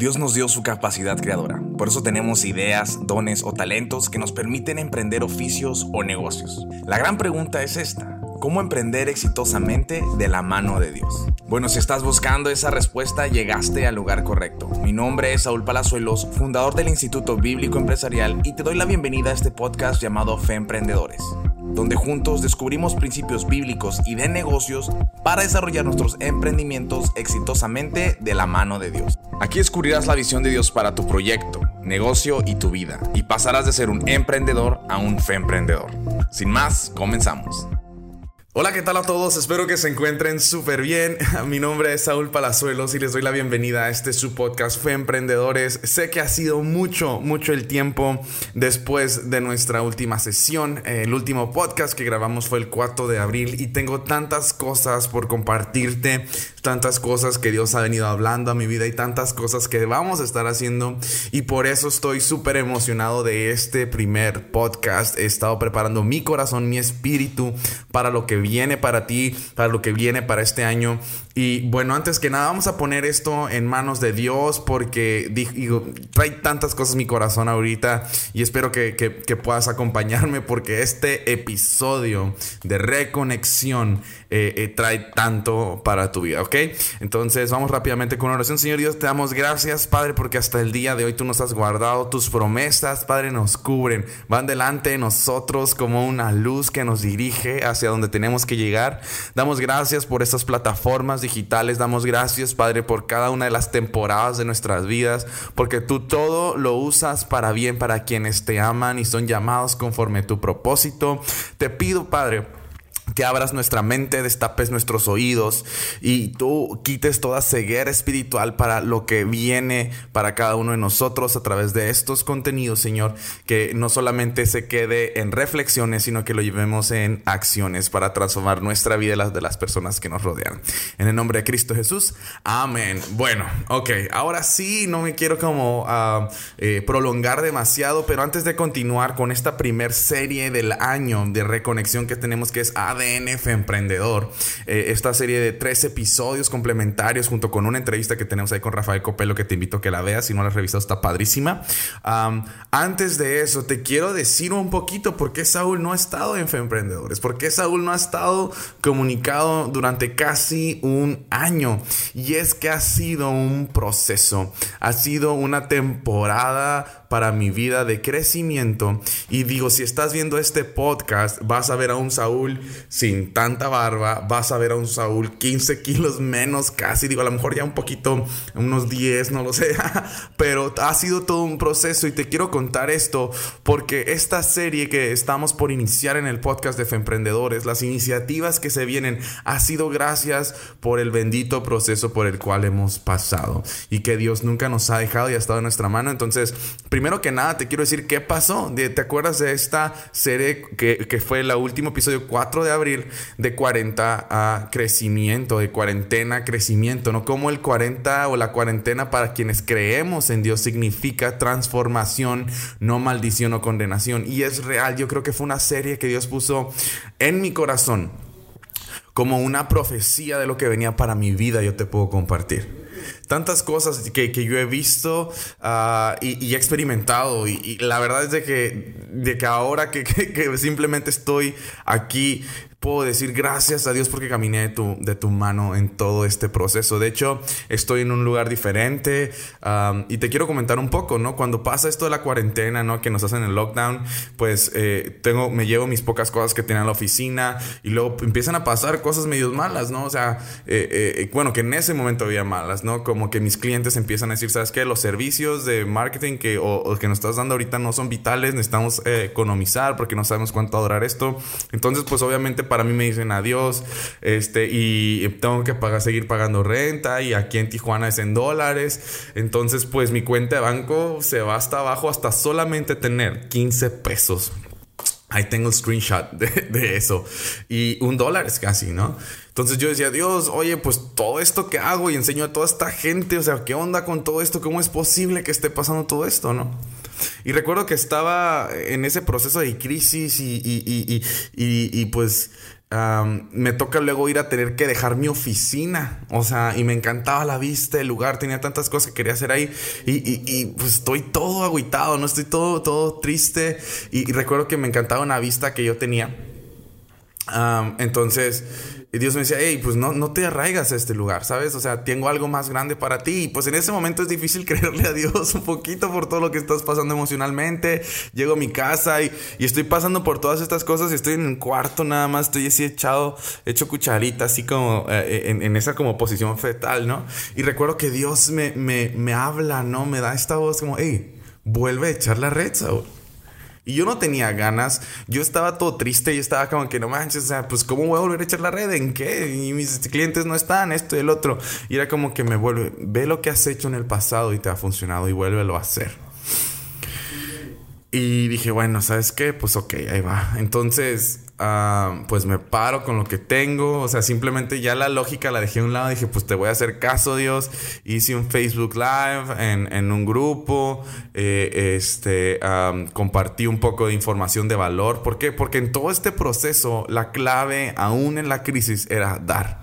Dios nos dio su capacidad creadora, por eso tenemos ideas, dones o talentos que nos permiten emprender oficios o negocios. La gran pregunta es esta. ¿Cómo emprender exitosamente de la mano de Dios? Bueno, si estás buscando esa respuesta, llegaste al lugar correcto. Mi nombre es Saúl Palazuelos, fundador del Instituto Bíblico Empresarial, y te doy la bienvenida a este podcast llamado Fe Emprendedores donde juntos descubrimos principios bíblicos y de negocios para desarrollar nuestros emprendimientos exitosamente de la mano de Dios. Aquí descubrirás la visión de Dios para tu proyecto, negocio y tu vida, y pasarás de ser un emprendedor a un fe emprendedor. Sin más, comenzamos. Hola, ¿qué tal a todos? Espero que se encuentren súper bien. Mi nombre es Saúl Palazuelos y les doy la bienvenida a este su podcast Fe Emprendedores. Sé que ha sido mucho, mucho el tiempo después de nuestra última sesión. El último podcast que grabamos fue el 4 de abril y tengo tantas cosas por compartirte, tantas cosas que Dios ha venido hablando a mi vida y tantas cosas que vamos a estar haciendo y por eso estoy súper emocionado de este primer podcast. He estado preparando mi corazón, mi espíritu para lo que viene para ti, para lo que viene para este año. Y bueno, antes que nada, vamos a poner esto en manos de Dios porque trae tantas cosas mi corazón ahorita y espero que, puedas acompañarme porque este episodio de reconexión eh, eh, trae tanto para tu vida, ¿ok? Entonces vamos rápidamente con una oración. Señor Dios, te damos gracias, Padre, porque hasta el día de hoy tú nos has guardado, tus promesas, Padre, nos cubren, van delante de nosotros como una luz que nos dirige hacia donde tenemos que llegar. Damos gracias por estas plataformas. Damos gracias, Padre, por cada una de las temporadas de nuestras vidas, porque tú todo lo usas para bien para quienes te aman y son llamados conforme tu propósito. Te pido, Padre, que abras nuestra mente, destapes nuestros oídos y tú quites toda ceguera espiritual para lo que viene para cada uno de nosotros a través de estos contenidos, Señor, que no solamente se quede en reflexiones, sino que lo llevemos en acciones para transformar nuestra vida y las de las personas que nos rodean. En el nombre de Cristo Jesús, amén. Bueno, ok, ahora sí, no me quiero como ah, eh, prolongar demasiado, pero antes de continuar con esta primer serie del año de reconexión que tenemos que es ADNF Emprendedor. Eh, esta serie de tres episodios complementarios junto con una entrevista que tenemos ahí con Rafael Copelo que te invito a que la veas. Si no la has revisado está padrísima. antes de eso, te quiero decir un poquito por qué Saúl no ha estado en Emprendedores. Por qué Saúl no ha estado comunicado durante casi un año. Y es que ha sido un proceso. Ha sido una temporada para mi vida de crecimiento. Y digo, si estás viendo este podcast, vas a ver a un Saúl sin tanta barba, vas a ver a un Saúl 15 kilos menos casi, digo, a lo mejor ya un poquito, unos 10, no lo sé, pero ha sido todo un proceso y te quiero contar esto porque esta serie que estamos por iniciar en el podcast de Femprendedores, las iniciativas que se vienen, ha sido gracias por el bendito proceso por el cual hemos pasado y que Dios nunca nos ha dejado y ha estado en nuestra mano. Entonces, primero que nada, te quiero decir qué pasó. ¿Te acuerdas de esta serie que, fue el último episodio 4 de abril de 40 a crecimiento, de cuarentena crecimiento? ¿No? Como el 40 o la cuarentena para quienes creemos en Dios significa transformación, no maldición o condenación. Y es real, yo creo que fue una serie que Dios puso en mi corazón como una profecía de lo que venía para mi vida, yo te puedo compartir tantas cosas que, yo he visto ah, y, he experimentado. Y, la verdad es de que, de que ahora que, que simplemente estoy aquí puedo decir gracias a Dios porque caminé de tu, de tu mano en todo este proceso. De hecho, estoy en un lugar diferente y te quiero comentar un poco, ¿no? Cuando pasa esto de la cuarentena, ¿no? Que nos hacen el lockdown, pues eh, tengo, me llevo mis pocas cosas que tenía en la oficina y luego empiezan a pasar cosas medio malas, ¿no? O sea, eh, eh, bueno, que en ese momento había malas, ¿no? Como que mis clientes empiezan a decir, ¿sabes qué? Los servicios de marketing que, o, que nos estás dando ahorita no son vitales, necesitamos economizar porque no sabemos cuánto durar esto. Entonces, pues obviamente para mí me dicen adiós, este, y tengo que pagar, seguir pagando renta, y aquí en Tijuana es en dólares. Entonces, pues mi cuenta de banco se va hasta abajo hasta solamente tener 15 pesos. Ahí tengo el screenshot de, eso. Y un dólar es casi, ¿no? Entonces yo decía, Dios, oye, pues todo esto que hago y enseño a toda esta gente, o sea, ¿qué onda con todo esto? ¿Cómo es posible que esté pasando todo esto, no? Y recuerdo que estaba en ese proceso de crisis y, y, y, y pues me toca luego ir a tener que dejar mi oficina. O sea, y me encantaba la vista, el lugar, tenía tantas cosas que quería hacer ahí. Y, pues estoy todo agüitado, no estoy todo, todo triste. Y, recuerdo que me encantaba una vista que yo tenía. entonces y Dios me decía, hey, pues no, no te arraigas a este lugar, ¿sabes? O sea, tengo algo más grande para ti. Y pues en ese momento es difícil creerle a Dios un poquito por todo lo que estás pasando emocionalmente. Llego a mi casa y, estoy pasando por todas estas cosas y estoy en un cuarto nada más, estoy así echado, hecho cucharita, así como eh, en, en, esa como posición fetal, ¿no? Y recuerdo que Dios me, me, me habla, ¿no? Me da esta voz como, hey, vuelve a echar la red, Saúl. Y yo no tenía ganas, yo estaba todo triste, y estaba como que no manches, o sea, pues ¿cómo voy a volver a echar la red? ¿En qué? Y mis clientes no están, esto y el otro. Y era como que me vuelve, ve lo que has hecho en el pasado y te ha funcionado y vuélvelo a hacer. Y dije, bueno, ¿sabes qué? Pues ok, ahí va. Entonces, Ah, pues me paro con lo que tengo. O sea, simplemente ya la lógica la dejé a un lado. Dije, pues te voy a hacer caso, Dios. Hice un Facebook Live en, un grupo. Eh, este, compartí un poco de información de valor. ¿Por qué? Porque en todo este proceso, la clave, aún en la crisis, era dar.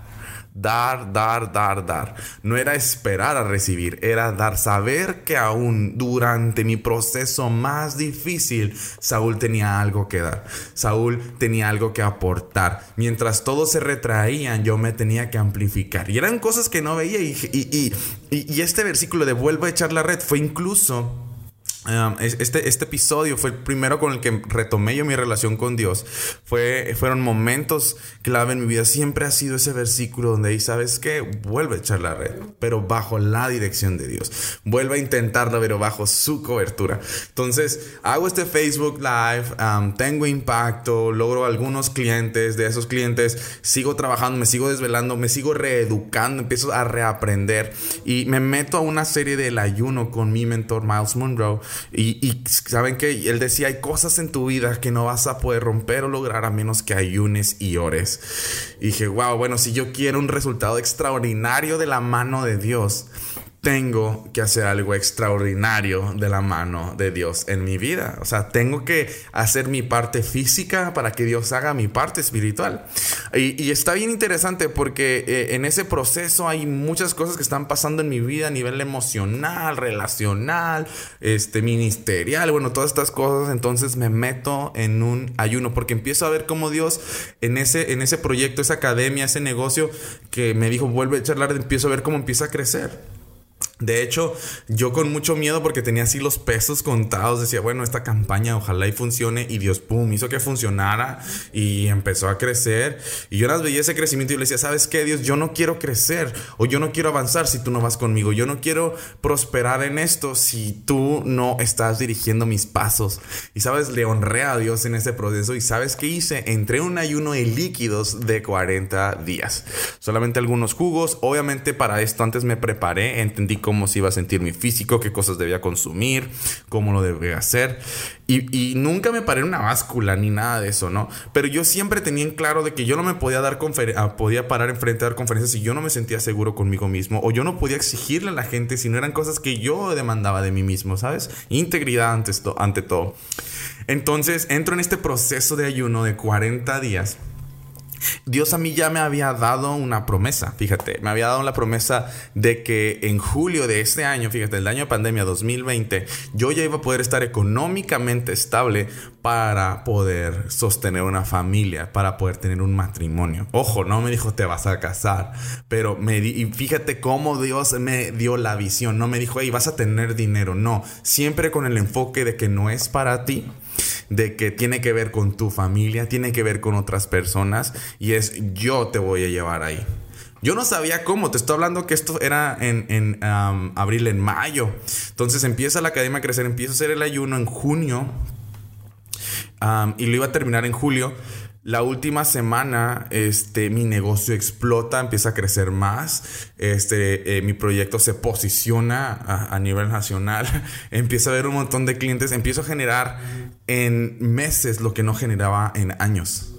Dar, dar, dar, dar. No era esperar a recibir, era dar. Saber que aún durante mi proceso más difícil, Saúl tenía algo que dar. Saúl tenía algo que aportar. Mientras todos se retraían, yo me tenía que amplificar. Y eran cosas que no veía. Y, y, y, y este versículo de vuelvo a echar la red fue incluso Este, este episodio fue el primero con el que retomé yo mi relación con Dios. Fue, fueron momentos clave en mi vida. Siempre ha sido ese versículo donde ahí, ¿sabes qué? Vuelve a echar la red, pero bajo la dirección de Dios. Vuelve a intentarlo, pero bajo su cobertura. Entonces, hago este Facebook Live, um, tengo impacto, logro algunos clientes. De esos clientes, sigo trabajando, me sigo desvelando, me sigo reeducando, empiezo a reaprender y me meto a una serie del ayuno con mi mentor Miles Monroe y, saben que él decía, hay cosas en tu vida que no vas a poder romper o lograr a menos que ayunes y ores. Y dije, wow, bueno, si yo quiero un resultado extraordinario de la mano de Dios, tengo que hacer algo extraordinario de la mano de Dios en mi vida. O sea, tengo que hacer mi parte física para que Dios haga mi parte espiritual. Y, está bien interesante porque eh, en ese proceso hay muchas cosas que están pasando en mi vida a nivel emocional, relacional, este, ministerial, bueno, todas estas cosas. Entonces me meto en un ayuno porque empiezo a ver cómo Dios en ese, en ese proyecto, esa academia, ese negocio que me dijo, vuelve a charlar, empiezo a ver cómo empieza a crecer. De hecho, yo con mucho miedo porque tenía así los pesos contados, decía, bueno, esta campaña ojalá y funcione y Dios, pum, hizo que funcionara y empezó a crecer. Y yo las veía ese crecimiento y le decía, ¿sabes qué, Dios? Yo no quiero crecer o yo no quiero avanzar si tú no vas conmigo. Yo no quiero prosperar en esto si tú no estás dirigiendo mis pasos. Y sabes, le honré a Dios en ese proceso y ¿sabes qué hice? Entré en un ayuno de líquidos de 40 días. Solamente algunos jugos. Obviamente para esto antes me preparé, entendí cómo se iba a sentir mi físico, qué cosas debía consumir, cómo lo debía hacer. Y, nunca me paré en una báscula ni nada de eso, ¿no? Pero yo siempre tenía en claro de que yo no me podía dar ah, podía parar enfrente a dar conferencias si yo no me sentía seguro conmigo mismo o yo no podía exigirle a la gente si no eran cosas que yo demandaba de mí mismo, ¿sabes? Integridad ante, ante todo. Entonces entro en este proceso de ayuno de 40 días Dios a mí ya me había dado una promesa, fíjate, me había dado la promesa de que en julio de este año, fíjate, el año de pandemia 2020, yo ya iba a poder estar económicamente estable para poder sostener una familia, para poder tener un matrimonio. Ojo, no me dijo te vas a casar, pero me y fíjate cómo Dios me dio la visión, no me dijo, hey, vas a tener dinero, no, siempre con el enfoque de que no es para ti de que tiene que ver con tu familia, tiene que ver con otras personas y es yo te voy a llevar ahí. Yo no sabía cómo, te estoy hablando que esto era en, abril, en mayo. Entonces empieza la academia a crecer, empiezo a hacer el ayuno en junio y lo iba a terminar en julio. La última semana, este, mi negocio explota, empieza a crecer más. Este, eh, mi proyecto se posiciona a, nivel nacional. empieza a haber un montón de clientes. Empiezo a generar en meses lo que no generaba en años.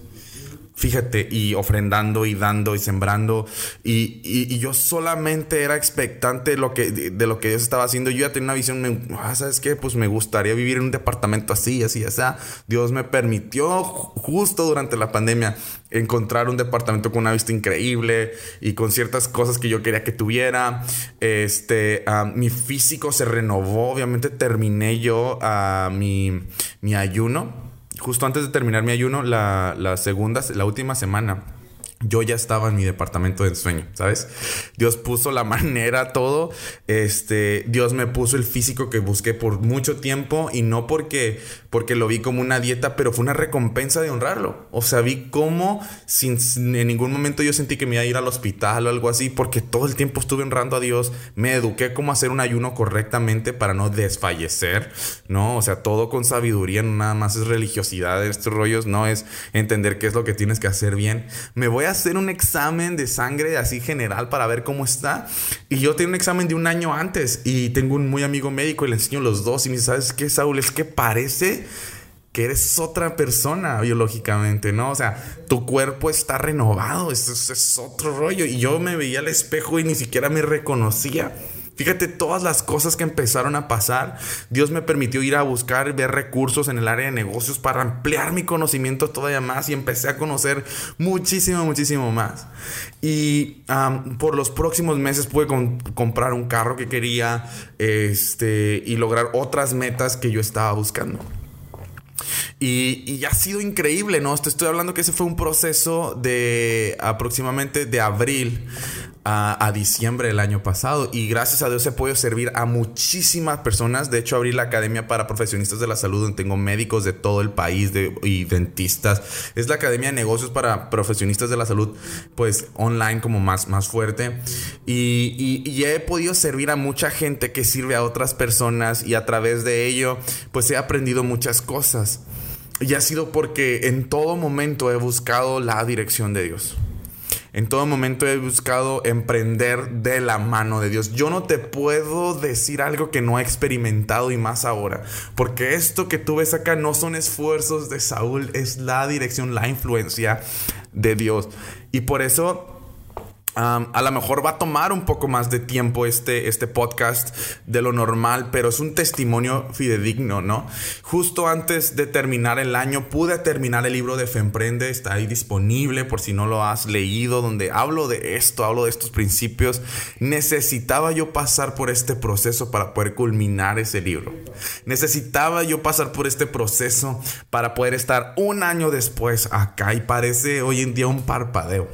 Fíjate, y ofrendando y dando y sembrando. Y, yo solamente era expectante de lo, que, de, lo que Dios estaba haciendo. Yo ya tenía una visión, me, ah, ¿sabes qué? Pues me gustaría vivir en un departamento así, así, así. Dios me permitió justo durante la pandemia encontrar un departamento con una vista increíble y con ciertas cosas que yo quería que tuviera. Este, ah, mi físico se renovó. Obviamente terminé yo a mi, mi ayuno justo antes de terminar mi ayuno, la, la segunda, la última semana yo ya estaba en mi departamento de ensueño, ¿sabes? Dios puso la manera, todo. Este, Dios me puso el físico que busqué por mucho tiempo y no porque, porque lo vi como una dieta, pero fue una recompensa de honrarlo. O sea, vi cómo sin, en ningún momento yo sentí que me iba a ir al hospital o algo así, porque todo el tiempo estuve honrando a Dios. Me eduqué cómo hacer un ayuno correctamente para no desfallecer, ¿no? O sea, todo con sabiduría, no nada más es religiosidad, estos rollos, no es entender qué es lo que tienes que hacer bien. Me voy a hacer un examen de sangre así general para ver cómo está. Y yo tengo un examen de un año antes y tengo un muy amigo médico y le enseño los dos y me dice, ¿sabes qué, Saúl? Es que parece que eres otra persona biológicamente, ¿no? O sea, tu cuerpo está renovado, es, es otro rollo. Y yo me veía al espejo y ni siquiera me reconocía. Fíjate todas las cosas que empezaron a pasar. Dios me permitió ir a buscar, ver recursos en el área de negocios para ampliar mi conocimiento todavía más y empecé a conocer muchísimo, muchísimo más. Y por los próximos meses pude comprar un carro que quería este, y lograr otras metas que yo estaba buscando. Y, y, ha sido increíble, ¿no? Te estoy hablando que ese fue un proceso de aproximadamente de abril a, diciembre del año pasado y gracias a Dios he podido servir a muchísimas personas. De hecho, abrí la Academia para Profesionistas de la Salud donde tengo médicos de todo el país de, y dentistas. Es la Academia de Negocios para Profesionistas de la Salud, pues online como más, más fuerte. Y, y, y he podido servir a mucha gente que sirve a otras personas y a través de ello, pues he aprendido muchas cosas. Y ha sido porque en todo momento he buscado la dirección de Dios. En todo momento he buscado emprender de la mano de Dios. Yo no te puedo decir algo que no he experimentado y más ahora. Porque esto que tú ves acá no son esfuerzos de Saúl, es la dirección, la influencia de Dios. Y por eso a lo mejor va a tomar un poco más de tiempo este, este podcast de lo normal, pero es un testimonio fidedigno, ¿no? Justo antes de terminar el año pude terminar el libro de Femprende, está ahí disponible por si no lo has leído, donde hablo de esto, hablo de estos principios. Necesitaba yo pasar por este proceso para poder culminar ese libro. Necesitaba yo pasar por este proceso para poder estar un año después acá y parece hoy en día un parpadeo.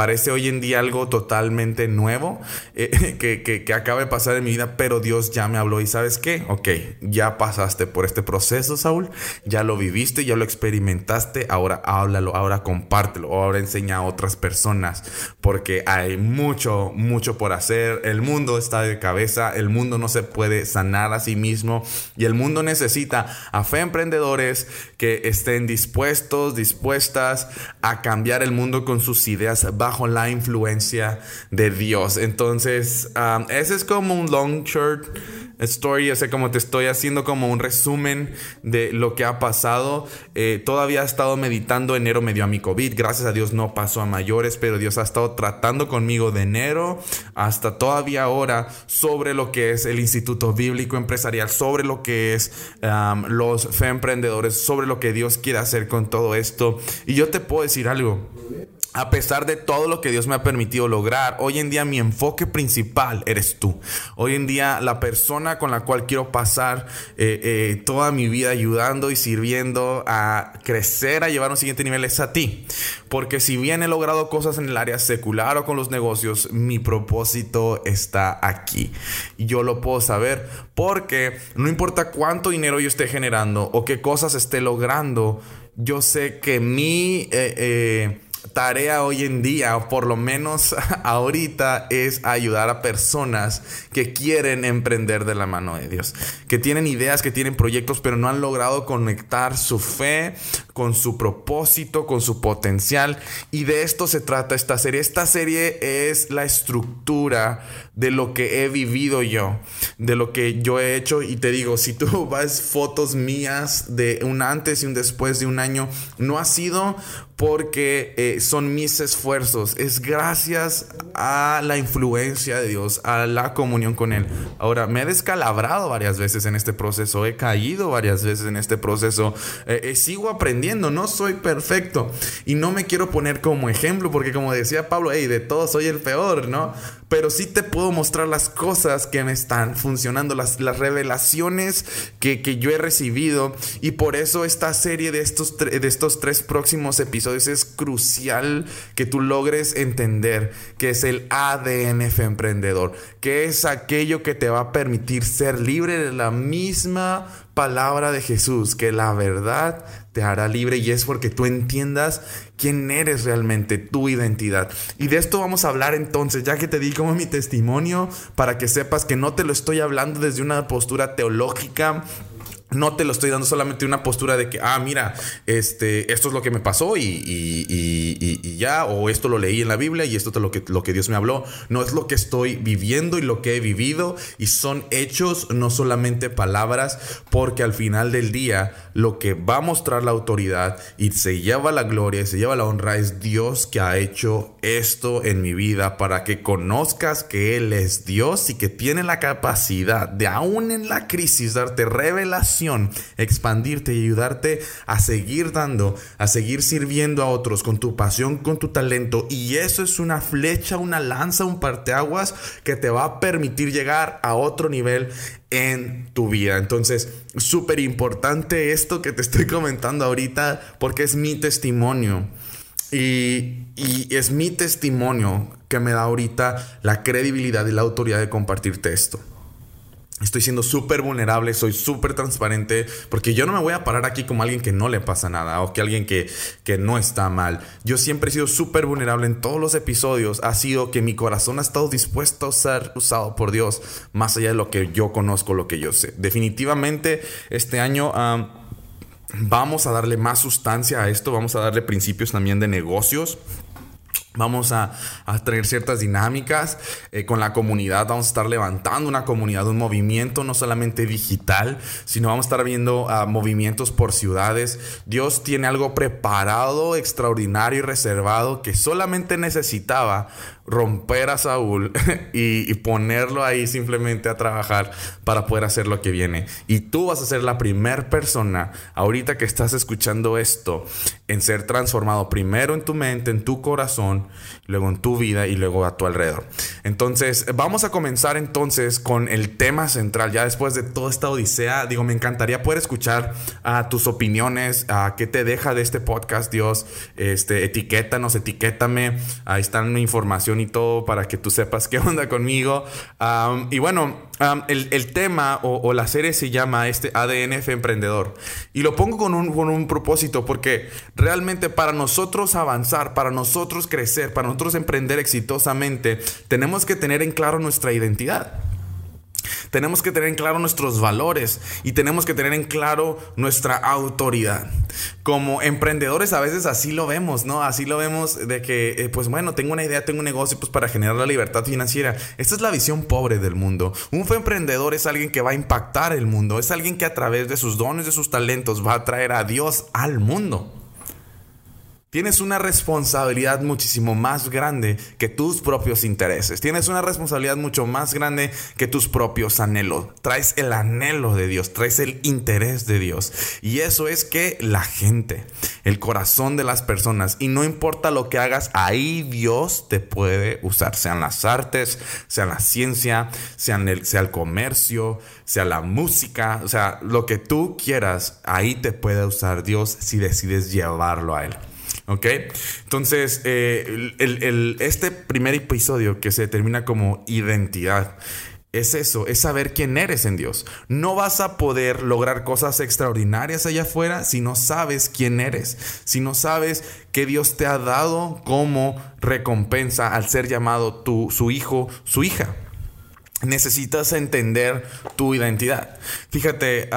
Parece hoy en día algo totalmente nuevo eh, que, que, acaba de pasar en mi vida, pero Dios ya me habló y sabes qué, ok, ya pasaste por este proceso, Saúl, ya lo viviste, ya lo experimentaste, ahora háblalo, ahora compártelo, ahora enseña a otras personas, porque hay mucho, mucho por hacer, el mundo está de cabeza, el mundo no se puede sanar a sí mismo y el mundo necesita a fe emprendedores que estén dispuestos, dispuestas a cambiar el mundo con sus ideas. Bajo la influencia de Dios. Entonces, um, ese es como un long short story, o sea, como te estoy haciendo como un resumen de lo que ha pasado. Eh, todavía he estado meditando, enero me dio a mi COVID, gracias a Dios no pasó a mayores, pero Dios ha estado tratando conmigo de enero hasta todavía ahora sobre lo que es el Instituto Bíblico Empresarial, sobre lo que es um, los fe emprendedores, sobre lo que Dios quiere hacer con todo esto. Y yo te puedo decir algo a pesar de todo lo que Dios me ha permitido lograr, hoy en día mi enfoque principal eres tú. Hoy en día la persona con la cual quiero pasar eh, eh, toda mi vida ayudando y sirviendo a crecer, a llevar a un siguiente nivel es a ti. Porque si bien he logrado cosas en el área secular o con los negocios, mi propósito está aquí. Y yo lo puedo saber porque no importa cuánto dinero yo esté generando o qué cosas esté logrando, yo sé que mi... Eh, tarea hoy en día, o por lo menos ahorita, es ayudar a personas que quieren emprender de la mano de Dios, que tienen ideas, que tienen proyectos, pero no han logrado conectar su fe con su propósito, con su potencial. Y de esto se trata esta serie. Esta serie es la estructura de lo que he vivido yo, de lo que yo he hecho. Y te digo, si tú vas fotos mías de un antes y un después de un año, no ha sido porque eh, son mis esfuerzos, es gracias a la influencia de Dios, a la comunión con Él. Ahora, me he descalabrado varias veces en este proceso, he caído varias veces en este proceso, eh, eh, sigo aprendiendo, no soy perfecto y no me quiero poner como ejemplo porque como decía Pablo, hey, de todos soy el peor, ¿no? Pero sí te puedo mostrar las cosas que me están funcionando, las, las revelaciones que, que yo he recibido. Y por eso esta serie de estos, de estos tres próximos episodios es crucial que tú logres entender que es el ADN emprendedor, que es aquello que te va a permitir ser libre de la misma palabra de Jesús, que la verdad te hará libre y es porque tú entiendas quién eres realmente, tu identidad. Y de esto vamos a hablar entonces, ya que te di como mi testimonio, para que sepas que no te lo estoy hablando desde una postura teológica no te lo estoy dando solamente una postura de que, ah, mira, este, esto es lo que me pasó y, y, ya, o esto lo leí en la Biblia y esto es lo que, lo que Dios me habló. No es lo que estoy viviendo y lo que he vivido y son hechos, no solamente palabras, porque al final del día lo que va a mostrar la autoridad y se lleva la gloria y se lleva la honra es Dios que ha hecho esto en mi vida para que conozcas que Él es Dios y que tiene la capacidad de aún en la crisis darte revelación expandirte y ayudarte a seguir dando, a seguir sirviendo a otros con tu pasión, con tu talento. Y eso es una flecha, una lanza, un parteaguas que te va a permitir llegar a otro nivel en tu vida. Entonces, súper importante esto que te estoy comentando ahorita porque es mi testimonio. Y, y, es mi testimonio que me da ahorita la credibilidad y la autoridad de compartirte esto. Estoy siendo súper vulnerable, soy súper transparente, porque yo no me voy a parar aquí como alguien que no le pasa nada o que alguien que, que no está mal. Yo siempre he sido súper vulnerable en todos los episodios. Ha sido que mi corazón ha estado dispuesto a ser usado por Dios, más allá de lo que yo conozco, lo que yo sé. Definitivamente este año... vamos a darle más sustancia a esto, vamos a darle principios también de negocios. Vamos a, tener ciertas dinámicas eh, con la comunidad. Vamos a estar levantando una comunidad, un movimiento no solamente digital, sino vamos a estar viendo uh, movimientos por ciudades. Dios tiene algo preparado, extraordinario y reservado que solamente necesitaba romper a Saúl y, ponerlo ahí simplemente a trabajar para poder hacer lo que viene. Y tú vas a ser la primera persona ahorita que estás escuchando esto en ser transformado primero en tu mente, en tu corazón, luego en tu vida y luego a tu alrededor. Entonces, vamos a comenzar entonces con el tema central. Ya después de toda esta odisea, digo, me encantaría poder escuchar a tus opiniones, a qué te deja de este podcast, Dios. Este, etiquétanos, etiquétame. Ahí está mi información y todo para que tú sepas qué onda conmigo. y bueno, el, tema o, la serie se llama este ADNF Emprendedor. Y lo pongo con un, con un propósito porque realmente para nosotros avanzar, para nosotros crecer, para nosotros emprender exitosamente, tenemos que tener en claro nuestra identidad. Tenemos que tener en claro nuestros valores y tenemos que tener en claro nuestra autoridad. Como emprendedores a veces así lo vemos, ¿no? Así lo vemos de que, eh, pues bueno, tengo una idea, tengo un negocio pues para generar la libertad financiera. Esta es la visión pobre del mundo. Un emprendedor es alguien que va a impactar el mundo, es alguien que a través de sus dones, de sus talentos va a traer a Dios al mundo. Tienes una responsabilidad muchísimo más grande que tus propios intereses. Tienes una responsabilidad mucho más grande que tus propios anhelos. Traes el anhelo de Dios, traes el interés de Dios. Y eso es que la gente, el corazón de las personas, y no importa lo que hagas, ahí Dios te puede usar. Sean las artes, sea la ciencia, sea el, sea el comercio, sea la música, o sea, lo que tú quieras, ahí te puede usar Dios si decides llevarlo a Él. ¿Ok? Entonces, eh, este primer episodio que se determina como identidad es eso, es saber quién eres en Dios. No vas a poder lograr cosas extraordinarias allá afuera si no sabes quién eres, si no sabes que Dios te ha dado como recompensa al ser llamado tu, su hijo, su hija. Necesitas entender tu identidad. Fíjate,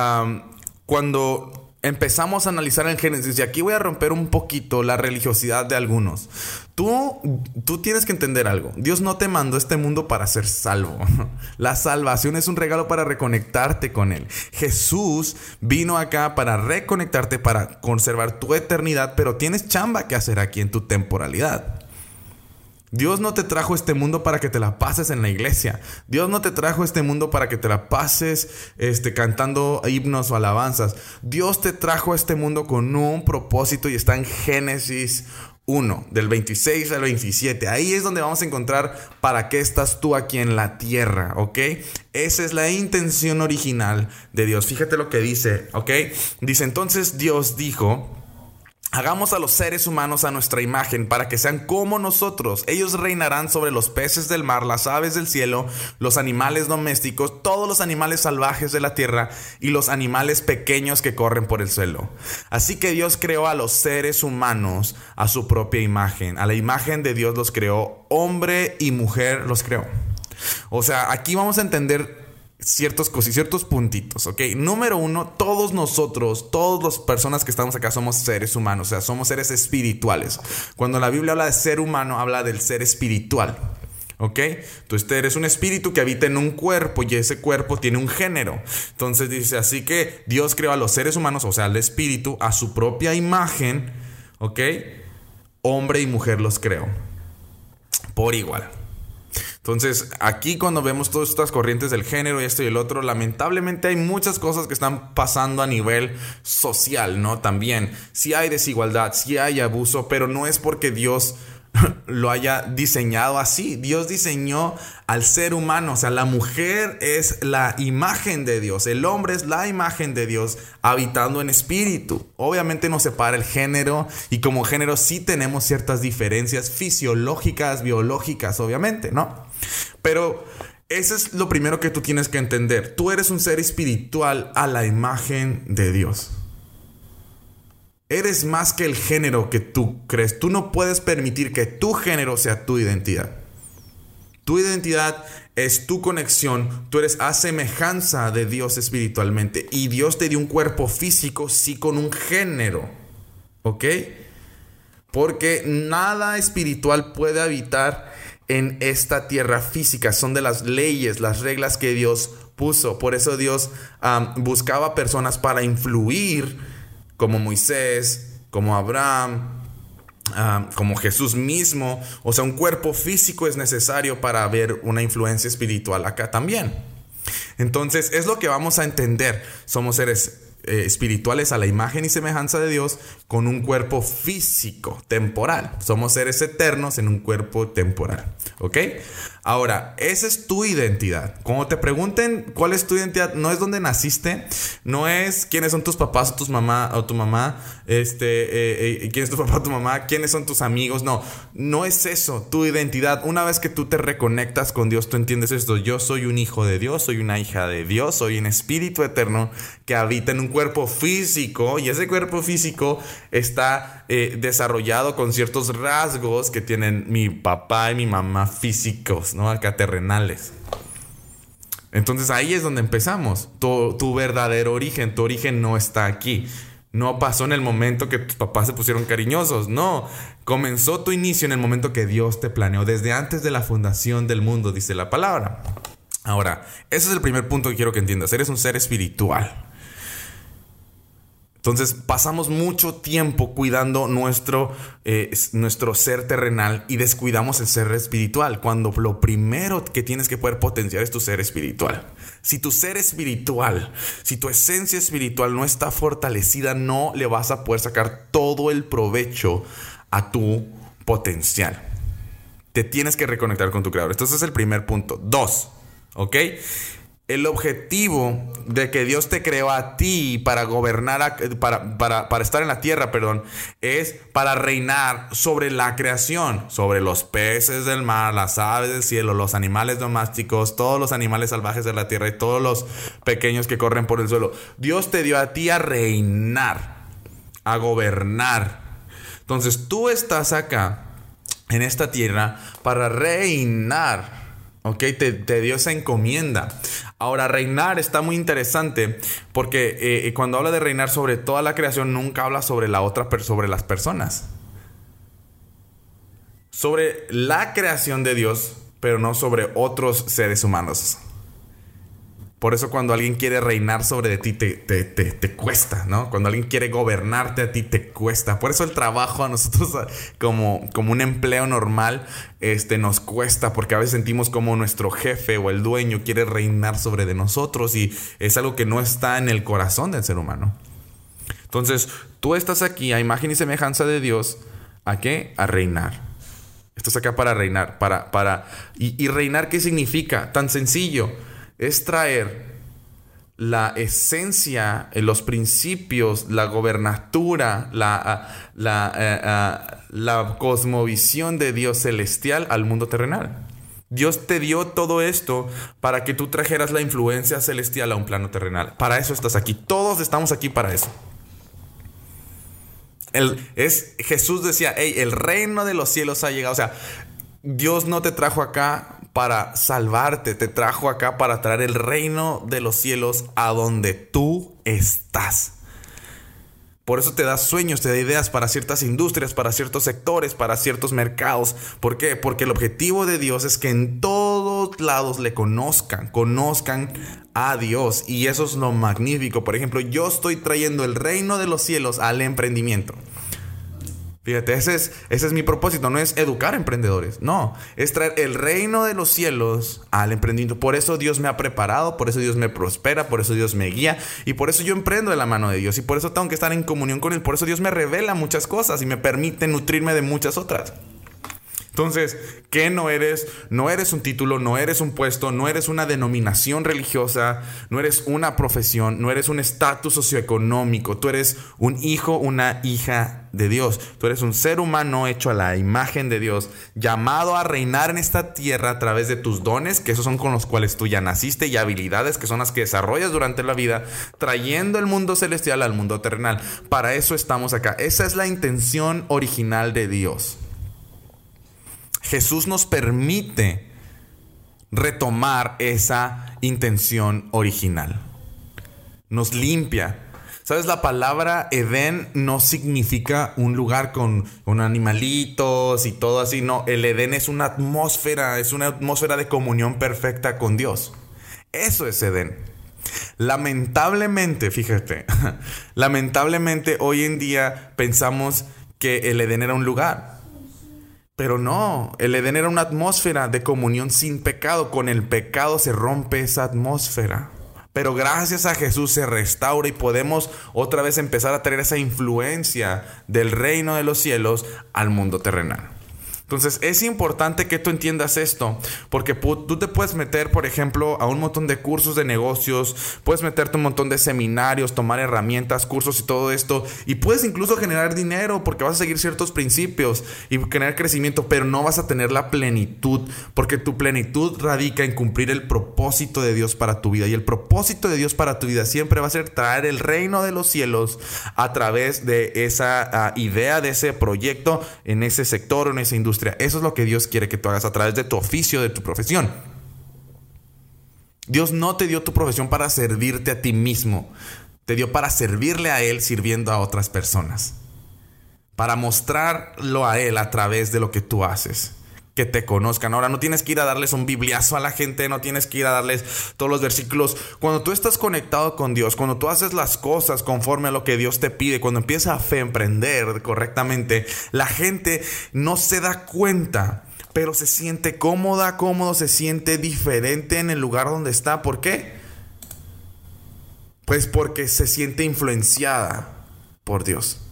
cuando empezamos a analizar el Génesis, y aquí voy a romper un poquito la religiosidad de algunos. Tú, tú tienes que entender algo. Dios no te mandó este mundo para ser salvo. La salvación es un regalo para reconectarte con Él. Jesús vino acá para reconectarte, para conservar tu eternidad, pero tienes chamba que hacer aquí en tu temporalidad. Dios no te trajo este mundo para que te la pases en la iglesia. Dios no te trajo este mundo para que te la pases este, cantando himnos o alabanzas. Dios te trajo este mundo con un propósito y está en Génesis 1, del 26 al 27. Ahí es donde vamos a encontrar para qué estás tú aquí en la tierra, ¿ok? Esa es la intención original de Dios. Fíjate lo que dice, ¿ok? Dice entonces Dios dijo... Hagamos a los seres humanos a nuestra imagen para que sean como nosotros. Ellos reinarán sobre los peces del mar, las aves del cielo, los animales domésticos, todos los animales salvajes de la tierra y los animales pequeños que corren por el suelo. Así que Dios creó a los seres humanos a su propia imagen. A la imagen de Dios los creó, hombre y mujer los creó. O sea, aquí vamos a entender ciertos cosas, ciertos puntitos, ¿ok? Número uno, todos nosotros, todas las personas que estamos acá somos seres humanos, o sea, somos seres espirituales. Cuando la Biblia habla de ser humano, habla del ser espiritual. ¿Ok? Entonces eres un espíritu que habita en un cuerpo y ese cuerpo tiene un género. Entonces dice, así que Dios creó a los seres humanos, o sea, al espíritu, a su propia imagen. ¿Ok? Hombre y mujer los creó. Por igual. Entonces, aquí cuando vemos todas estas corrientes del género y esto y el otro, lamentablemente hay muchas cosas que están pasando a nivel social, ¿no? También, si hay desigualdad, si hay abuso, pero no es porque Dios lo haya diseñado así. Dios diseñó al ser humano, o sea, la mujer es la imagen de Dios, el hombre es la imagen de Dios habitando en espíritu. Obviamente nos separa el género y como género sí tenemos ciertas diferencias fisiológicas, biológicas, obviamente, ¿no? Pero eso es lo primero que tú tienes que entender. Tú eres un ser espiritual a la imagen de Dios. Eres más que el género que tú crees. Tú no puedes permitir que tu género sea tu identidad. Tu identidad es tu conexión. Tú eres a semejanza de Dios espiritualmente. Y Dios te dio un cuerpo físico, sí, con un género. ¿Ok? Porque nada espiritual puede habitar en esta tierra física. Son de las leyes, las reglas que Dios puso. Por eso Dios buscaba personas para influir como Moisés, como Abraham, ah, como Jesús mismo. O sea, un cuerpo físico es necesario para ver una influencia espiritual acá también. Entonces, es lo que vamos a entender. Somos seres eh, espirituales a la imagen y semejanza de Dios con un cuerpo físico, temporal. Somos seres eternos en un cuerpo temporal. ¿Ok? Ahora, esa es tu identidad. Cuando te pregunten cuál es tu identidad, no es dónde naciste, no es quiénes son tus papás o tus mamá o tu mamá, este, eh, eh, quién es tu papá o tu mamá, quiénes son tus amigos, no, no es eso, tu identidad. Una vez que tú te reconectas con Dios, tú entiendes esto, yo soy un hijo de Dios, soy una hija de Dios, soy un espíritu eterno que habita en un cuerpo físico y ese cuerpo físico está eh, desarrollado con ciertos rasgos que tienen mi papá y mi mamá físicos. ¿no? Acá terrenales. Entonces ahí es donde empezamos. Tu, tu, verdadero origen, tu origen no está aquí. No pasó en el momento que tus papás se pusieron cariñosos. No, comenzó tu inicio en el momento que Dios te planeó, desde antes de la fundación del mundo, dice la palabra. Ahora, ese es el primer punto que quiero que entiendas. Eres un ser espiritual. Entonces pasamos mucho tiempo cuidando nuestro, eh, nuestro ser terrenal y descuidamos el ser espiritual, cuando lo primero que tienes que poder potenciar es tu ser espiritual. Si tu ser espiritual, si tu esencia espiritual no está fortalecida, no le vas a poder sacar todo el provecho a tu potencial. Te tienes que reconectar con tu creador. Entonces es el primer punto. Dos, ¿ok? El objetivo de que Dios te creó a ti para gobernar, para, para, estar en la tierra, perdón, es para reinar sobre la creación, sobre los peces del mar, las aves del cielo, los animales domésticos, todos los animales salvajes de la tierra y todos los pequeños que corren por el suelo. Dios te dio a ti a reinar, a gobernar. Entonces tú estás acá, en esta tierra, para reinar ¿Ok? Te, dio esa encomienda. Ahora, reinar está muy interesante porque eh, cuando habla de reinar sobre toda la creación, nunca habla sobre la otra, sobre las personas. Sobre la creación de Dios, pero no sobre otros seres humanos. Por eso cuando alguien quiere reinar sobre ti te, te, te, cuesta, ¿no? Cuando alguien quiere gobernarte a ti te cuesta. Por eso el trabajo a nosotros como, como un empleo normal este, nos cuesta porque a veces sentimos como nuestro jefe o el dueño quiere reinar sobre de nosotros y es algo que no está en el corazón del ser humano. Entonces, tú estás aquí a imagen y semejanza de Dios. ¿A qué? A reinar. Estás acá para reinar, para, para... ¿Y, y reinar qué significa? Tan sencillo es traer la esencia, eh, los principios, la gobernatura, la, ah, la, eh, ah, la cosmovisión de Dios celestial al mundo terrenal. Dios te dio todo esto para que tú trajeras la influencia celestial a un plano terrenal. Para eso estás aquí. Todos estamos aquí para eso. El, es, Jesús decía, hey, el reino de los cielos ha llegado. O sea, Dios no te trajo acá para salvarte, te trajo acá para traer el reino de los cielos a donde tú estás. Por eso te da sueños, te da ideas para ciertas industrias, para ciertos sectores, para ciertos mercados. ¿Por qué? Porque el objetivo de Dios es que en todos lados le conozcan, conozcan a Dios. Y eso es lo magnífico. Por ejemplo, yo estoy trayendo el reino de los cielos al emprendimiento. Fíjate, ese es, ese es mi propósito, no es educar emprendedores, no, es traer el reino de los cielos al emprendimiento. Por eso Dios me ha preparado, por eso Dios me prospera, por eso Dios me guía y por eso yo emprendo de la mano de Dios y por eso tengo que estar en comunión con Él, por eso Dios me revela muchas cosas y me permite nutrirme de muchas otras. Entonces, ¿qué no eres? No eres un título, no eres un puesto, no eres una denominación religiosa, no eres una profesión, no eres un estatus socioeconómico, tú eres un hijo, una hija de Dios, tú eres un ser humano hecho a la imagen de Dios, llamado a reinar en esta tierra a través de tus dones, que esos son con los cuales tú ya naciste, y habilidades, que son las que desarrollas durante la vida, trayendo el mundo celestial al mundo terrenal. Para eso estamos acá. Esa es la intención original de Dios. Jesús nos permite retomar esa intención original. Nos limpia. ¿Sabes? La palabra Edén no significa un lugar con, animalitos y todo así. No, el Edén es una atmósfera, es una atmósfera de comunión perfecta con Dios. Eso es Edén. Lamentablemente, fíjate, lamentablemente hoy en día pensamos que el Edén era un lugar. Pero no, el Edén era una atmósfera de comunión sin pecado. Con el pecado se rompe esa atmósfera. Pero gracias a Jesús se restaura y podemos otra vez empezar a tener esa influencia del reino de los cielos al mundo terrenal. Entonces es importante que tú entiendas esto, porque tú te puedes meter, por ejemplo, a un montón de cursos de negocios, puedes meterte a un montón de seminarios, tomar herramientas, cursos y todo esto, y puedes incluso generar dinero porque vas a seguir ciertos principios y generar crecimiento, pero no vas a tener la plenitud, porque tu plenitud radica en cumplir el propósito de Dios para tu vida, y el propósito de Dios para tu vida siempre va a ser traer el reino de los cielos a través de esa ah, idea, de ese proyecto en ese sector, en esa industria eso es lo que Dios quiere que tú hagas a través de tu oficio, de tu profesión. Dios no te dio tu profesión para servirte a ti mismo. Te dio para servirle a Él sirviendo a otras personas. Para mostrarlo a Él a través de lo que tú haces que te conozcan. Ahora no tienes que ir a darles un bibliazo a la gente, no tienes que ir a darles todos los versículos. Cuando tú estás conectado con Dios, cuando tú haces las cosas conforme a lo que Dios te pide, cuando empiezas a fe emprender correctamente, la gente no se da cuenta, pero se siente cómoda, cómodo, se siente diferente en el lugar donde está. ¿Por qué? Pues porque se siente influenciada por Dios.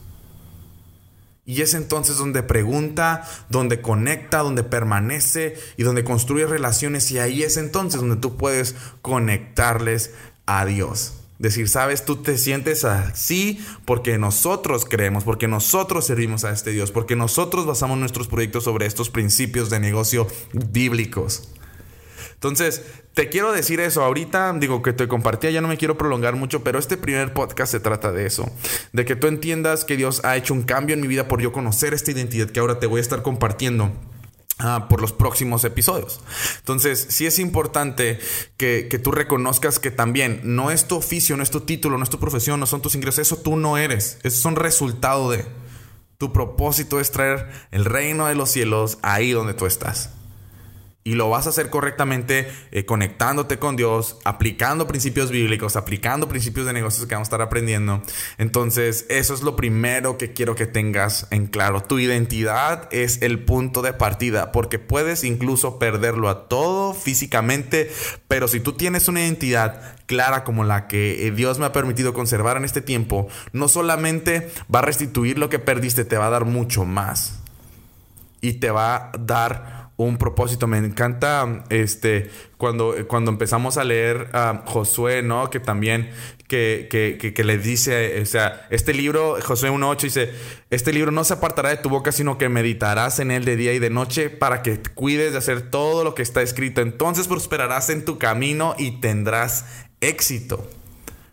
Y es entonces donde pregunta, donde conecta, donde permanece y donde construye relaciones. Y ahí es entonces donde tú puedes conectarles a Dios. Decir, sabes, tú te sientes así porque nosotros creemos, porque nosotros servimos a este Dios, porque nosotros basamos nuestros proyectos sobre estos principios de negocio bíblicos. Entonces, te quiero decir eso. Ahorita digo que te compartía, ya no me quiero prolongar mucho, pero este primer podcast se trata de eso. De que tú entiendas que Dios ha hecho un cambio en mi vida por yo conocer esta identidad que ahora te voy a estar compartiendo Ah, por los próximos episodios. Entonces, sí es importante que, que, tú reconozcas que también no es tu oficio, no es tu título, no es tu profesión, no son tus ingresos, eso tú no eres, eso son resultado de. Tu propósito es traer el reino de los cielos ahí donde tú estás. Y lo vas a hacer correctamente eh, conectándote con Dios, aplicando principios bíblicos, aplicando principios de negocios que vamos a estar aprendiendo. Entonces, eso es lo primero que quiero que tengas en claro. Tu identidad es el punto de partida, porque puedes incluso perderlo a todo físicamente, pero si tú tienes una identidad clara como la que eh, Dios me ha permitido conservar en este tiempo, no solamente va a restituir lo que perdiste, te va a dar mucho más. Y te va a dar un propósito. Me encanta este cuando, cuando empezamos a leer a Josué, ¿no? Que también que, que, que, le dice, o sea, este libro, Josué 1.8 dice, este libro no se apartará de tu boca, sino que meditarás en él de día y de noche para que cuides de hacer todo lo que está escrito. Entonces prosperarás en tu camino y tendrás éxito.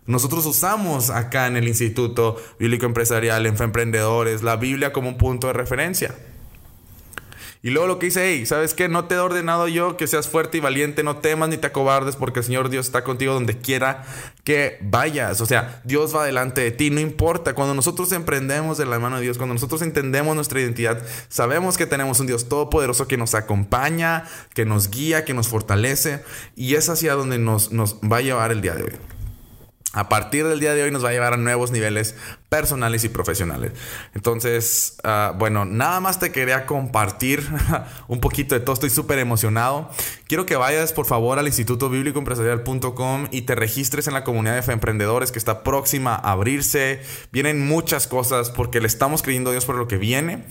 Nosotros usamos acá en el Instituto Bíblico Empresarial, en Emprendedores, la Biblia como un punto de referencia. Y luego lo que dice, hey, ¿sabes qué? No te he ordenado yo que seas fuerte y valiente, no temas ni te acobardes, porque el Señor Dios está contigo donde quiera que vayas. O sea, Dios va delante de ti, no importa. Cuando nosotros emprendemos de la mano de Dios, cuando nosotros entendemos nuestra identidad, sabemos que tenemos un Dios todopoderoso que nos acompaña, que nos guía, que nos fortalece, y es hacia donde nos, nos va a llevar el día de hoy a partir del día de hoy nos va a llevar a nuevos niveles personales y profesionales. Entonces, ah, bueno, nada más te quería compartir un poquito de todo. Estoy súper emocionado. Quiero que vayas, por favor, al Instituto Bíblico Empresarial.com y te registres en la comunidad de emprendedores que está próxima a abrirse. Vienen muchas cosas porque le estamos creyendo a Dios por lo que viene.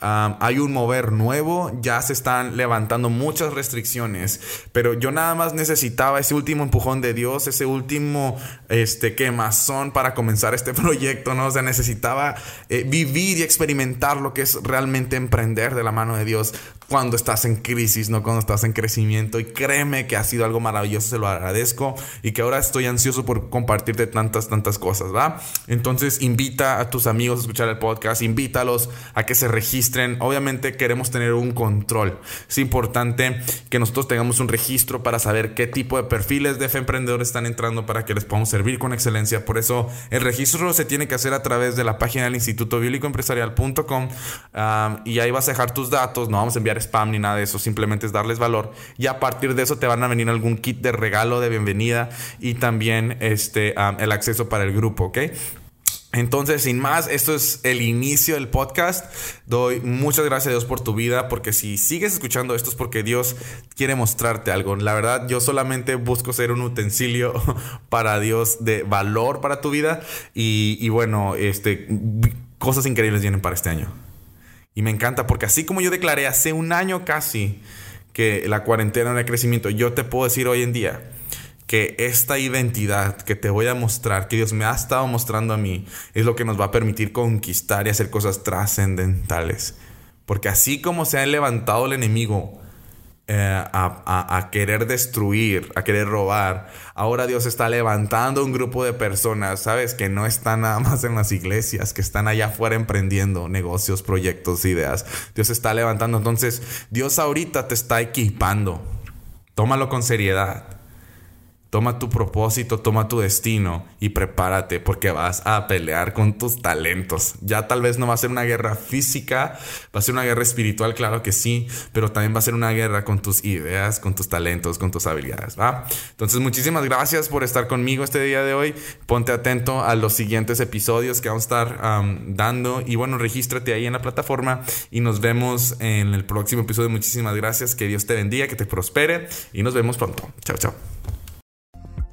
Ah, hay un mover nuevo. Ya se están levantando muchas restricciones. Pero yo nada más necesitaba ese último empujón de Dios, ese último este, quemazón para comenzar este proyecto, ¿no? O sea, necesitaba eh, vivir y experimentar lo que es realmente emprender de la mano de Dios cuando estás en crisis, no cuando estás en crecimiento. Y créeme que ha sido algo maravilloso, se lo agradezco. Y que ahora estoy ansioso por compartirte tantas, tantas cosas, ¿va? Entonces invita a tus amigos a escuchar el podcast, invítalos a que se registren. Obviamente queremos tener un control. Es importante que nosotros tengamos un registro para saber qué tipo de perfiles de emprendedores están entrando para que les podamos servir con excelencia. Por eso el registro se tiene que hacer a través de la página del Instituto Bíblico Empresarial.com y ahí vas a dejar tus datos. No vamos a enviar spam ni nada de eso, simplemente es darles valor. Y a partir de eso te van a venir algún kit de regalo de bienvenida y también este, el acceso para el grupo, ¿ok? Entonces, sin más, esto es el inicio del podcast. Doy muchas gracias a Dios por tu vida, porque si sigues escuchando esto es porque Dios quiere mostrarte algo. La verdad, yo solamente busco ser un utensilio para Dios de valor para tu vida. Y, bueno, este, cosas increíbles vienen para este año. Y me encanta porque así como yo declaré hace un año casi que la cuarentena era crecimiento, yo te puedo decir hoy en día que esta identidad que te voy a mostrar, que Dios me ha estado mostrando a mí, es lo que nos va a permitir conquistar y hacer cosas trascendentales. Porque así como se ha levantado el enemigo eh, a, querer destruir, a querer robar. Ahora Dios está levantando un grupo de personas, ¿sabes? Que no están nada más en las iglesias, que están allá afuera emprendiendo negocios, proyectos, ideas. Dios está levantando. Entonces, Dios ahorita te está equipando. Tómalo con seriedad. Toma tu propósito, toma tu destino y prepárate porque vas a pelear con tus talentos. Ya tal vez no va a ser una guerra física, va a ser una guerra espiritual, claro que sí, pero también va a ser una guerra con tus ideas, con tus talentos, con tus habilidades, ¿va? Entonces, muchísimas gracias por estar conmigo este día de hoy. Ponte atento a los siguientes episodios que vamos a estar dando y bueno, regístrate ahí en la plataforma y nos vemos en el próximo episodio. Muchísimas gracias, que Dios te bendiga, que te prospere y nos vemos pronto. Chao, chao.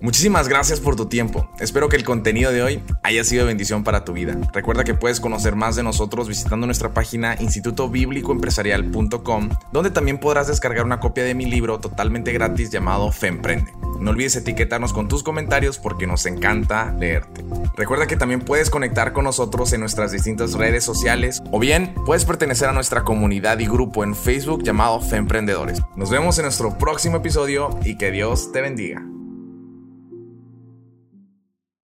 Muchísimas gracias por tu tiempo. Espero que el contenido de hoy haya sido bendición para tu vida. Recuerda que puedes conocer más de nosotros visitando nuestra página institutobiblicoempresarial.com, donde también podrás descargar una copia de mi libro totalmente gratis llamado Femprende. No olvides etiquetarnos con tus comentarios porque nos encanta leerte. Recuerda que también puedes conectar con nosotros en nuestras distintas redes sociales o bien puedes pertenecer a nuestra comunidad y grupo en Facebook llamado Femprendedores. Nos vemos en nuestro próximo episodio y que Dios te bendiga.